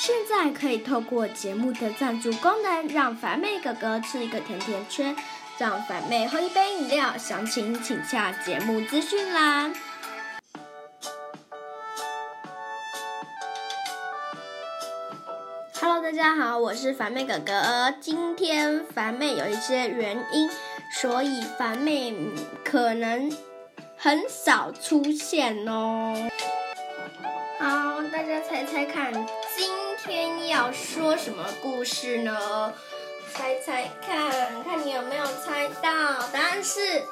现在可以透过节目的赞助功能，让凡妹哥哥吃一个甜甜圈，让凡妹喝一杯饮料。详情请下节目资讯栏。Hello，大家好，我是凡妹哥哥。今天凡妹有一些原因，所以凡妹可能很少出现哦。好，大家猜猜看，天要说什么故事呢？猜猜看，看你有没有猜到？答案是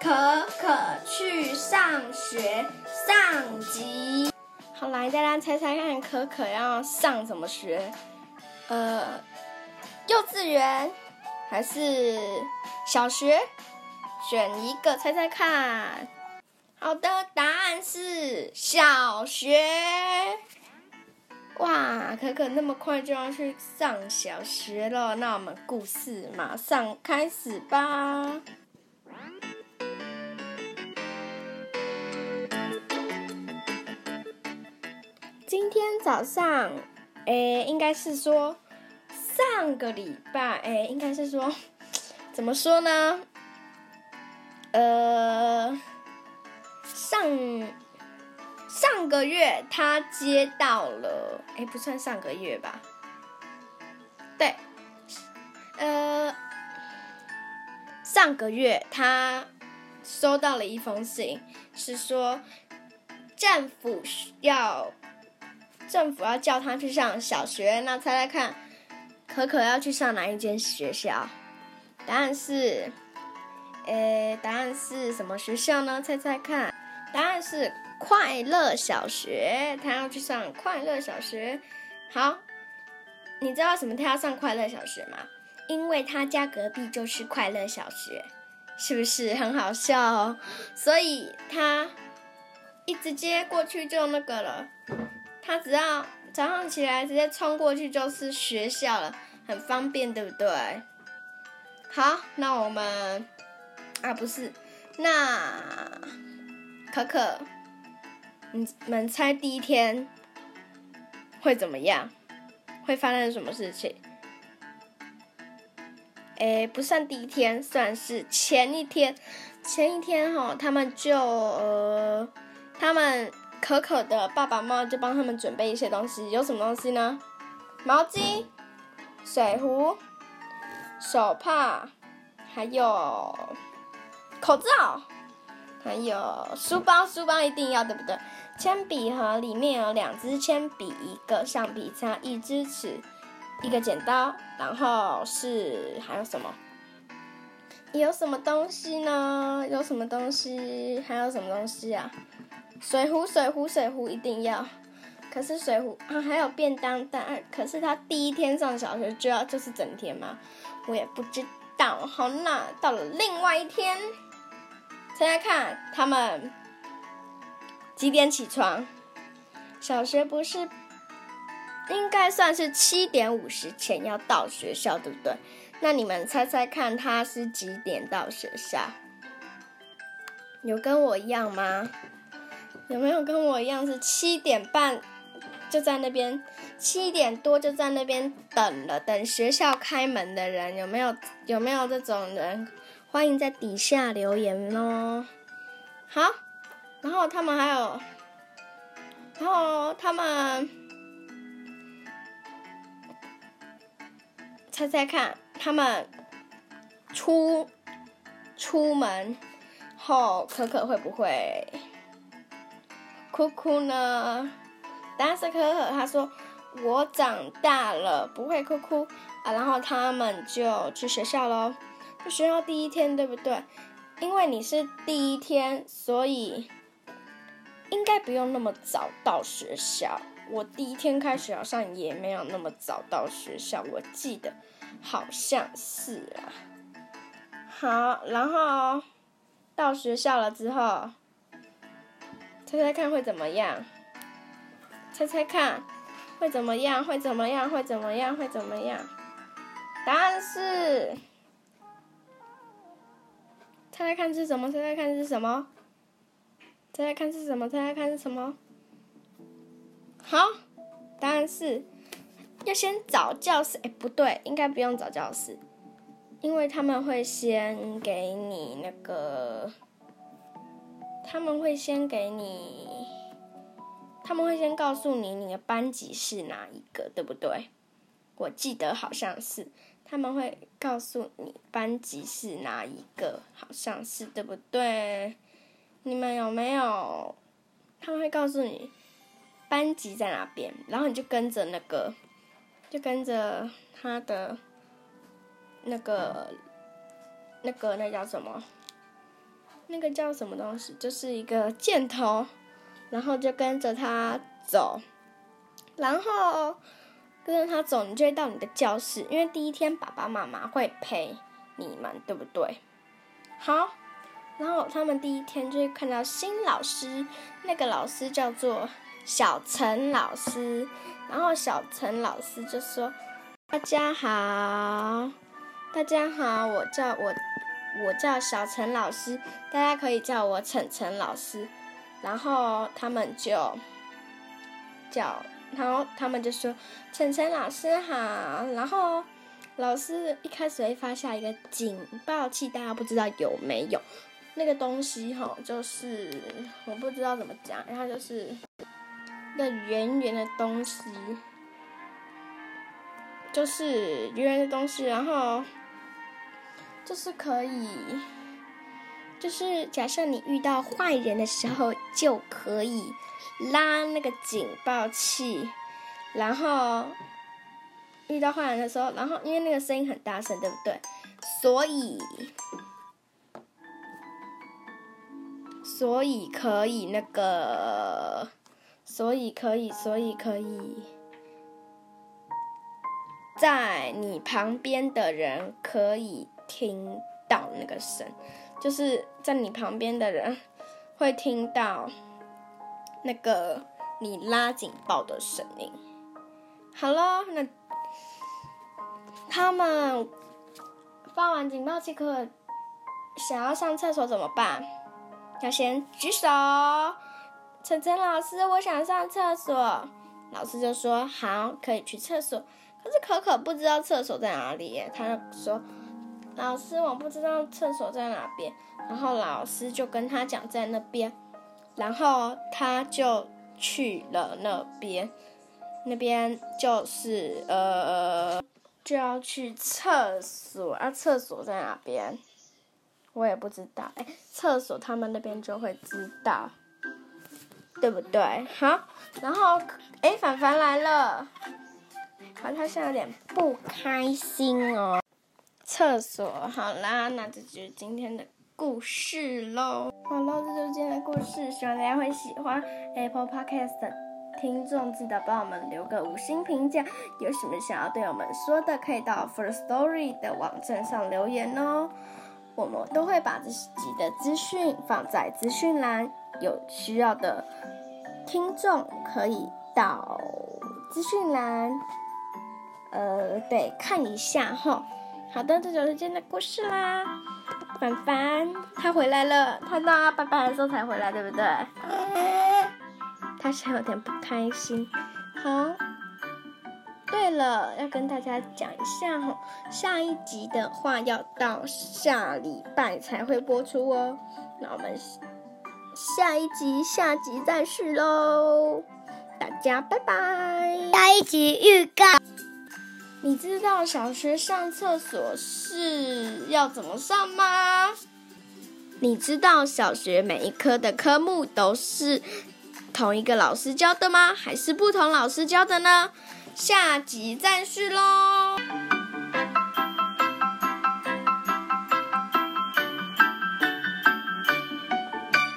可可去上学上集。好，来大家猜猜看，可可要上什么学？呃，幼稚园还是小学？选一个猜猜看。好的，答案是小学。哇，可可那么快就要去上小学了，那我们故事马上开始吧。今天早上，诶，应该是说上个礼拜，诶，应该是说怎么说呢？呃。上上个月他接到了，哎，不算上个月吧？对，呃，上个月他收到了一封信，是说政府要政府要叫他去上小学。那猜猜看，可可要去上哪一间学校？答案是，呃，答案是什么学校呢？猜猜看。答案是快乐小学，他要去上快乐小学。好，你知道什么他要上快乐小学吗？因为他家隔壁就是快乐小学，是不是很好笑哦？所以他一直接过去就那个了，他只要早上起来直接冲过去就是学校了，很方便，对不对？好，那我们啊不是那。可可，你们猜第一天会怎么样？会发生什么事情？哎，不算第一天，算是前一天。前一天哈，他们就呃，他们可可的爸爸妈妈就帮他们准备一些东西，有什么东西呢？毛巾、水壶、手帕，还有口罩。还有书包，书包一定要，对不对？铅笔盒里面有两支铅笔，一个橡皮擦，一支尺，一个剪刀，然后是还有什么？有什么东西呢？有什么东西？还有什么东西啊？水壶，水壶，水壶一定要。可是水壶啊，还有便当袋。可是他第一天上小学就要就是整天吗？我也不知道。好，那到了另外一天。大家看，他们几点起床？小学不是应该算是七点五十前要到学校，对不对？那你们猜猜看，他是几点到学校？有跟我一样吗？有没有跟我一样是七点半就在那边，七点多就在那边等了，等学校开门的人？有没有？有没有这种人？欢迎在底下留言哦。好，然后他们还有，然后他们猜猜看，他们出出门后，可可会不会哭哭呢？但是可可，他说我长大了不会哭哭啊。然后他们就去学校喽。学校第一天，对不对？因为你是第一天，所以应该不用那么早到学校。我第一天开学好像也没有那么早到学校，我记得好像是啊。好，然后到学校了之后，猜猜看会怎么样？猜猜看会怎么样？会怎么样？会怎么样？会怎么样？答案是。猜猜看是什么？猜猜看是什么？猜猜看是什么？猜猜看是什么？好，答案是要先找教室。哎，不对，应该不用找教室，因为他们会先给你那个，他们会先给你，他们会先告诉你你的班级是哪一个，对不对？我记得好像是。他们会告诉你班级是哪一个，好像是对不对？你们有没有？他们会告诉你班级在哪边，然后你就跟着那个，就跟着他的那个那个那叫什么？那个叫什么东西？就是一个箭头，然后就跟着他走，然后。跟着他走，你就会到你的教室，因为第一天爸爸妈妈会陪你们，对不对？好，然后他们第一天就会看到新老师，那个老师叫做小陈老师，然后小陈老师就说：“大家好，大家好，我叫我我叫小陈老师，大家可以叫我陈晨老师。”然后他们就叫。然后他们就说：“晨晨老师好。”然后老师一开始会发下一个警报器，大家不知道有没有那个东西哈？就是我不知道怎么讲，然后就是一个圆圆的东西，就是圆圆的东西，然后就是可以，就是假设你遇到坏人的时候就可以。拉那个警报器，然后遇到坏人的时候，然后因为那个声音很大声，对不对？所以，所以可以那个，所以可以，所以可以，在你旁边的人可以听到那个声，就是在你旁边的人会听到。那个你拉警报的声音，好了，那他们放完警报器课，想要上厕所怎么办？要先举手，晨晨老师，我想上厕所。老师就说好，可以去厕所。可是可可不知道厕所在哪里，他就说老师，我不知道厕所在哪边。然后老师就跟他讲在那边。然后他就去了那边，那边就是呃，就要去厕所啊。厕所在哪边？我也不知道。哎，厕所他们那边就会知道，对不对？好，然后哎，凡凡来了，好，他现在有点不开心哦。厕所好啦，那这就是今天的。故事喽，好了，这就是今天的故事，希望大家会喜欢。Apple Podcast 的听众记得帮我们留个五星评价，有什么想要对我们说的，可以到 First Story 的网站上留言哦。我们都会把自己的资讯放在资讯栏，有需要的听众可以到资讯栏，呃，对，看一下哈。好的，这就是今天的故事啦。凡凡，他回来了，他到他拜拜的时候才回来，对不对？他现在有点不开心。好，对了，要跟大家讲一下哦，下一集的话要到下礼拜才会播出哦。那我们下一集下集再续喽，大家拜拜。下一集预告。你知道小学上厕所是要怎么上吗？你知道小学每一科的科目都是同一个老师教的吗？还是不同老师教的呢？下集再续喽。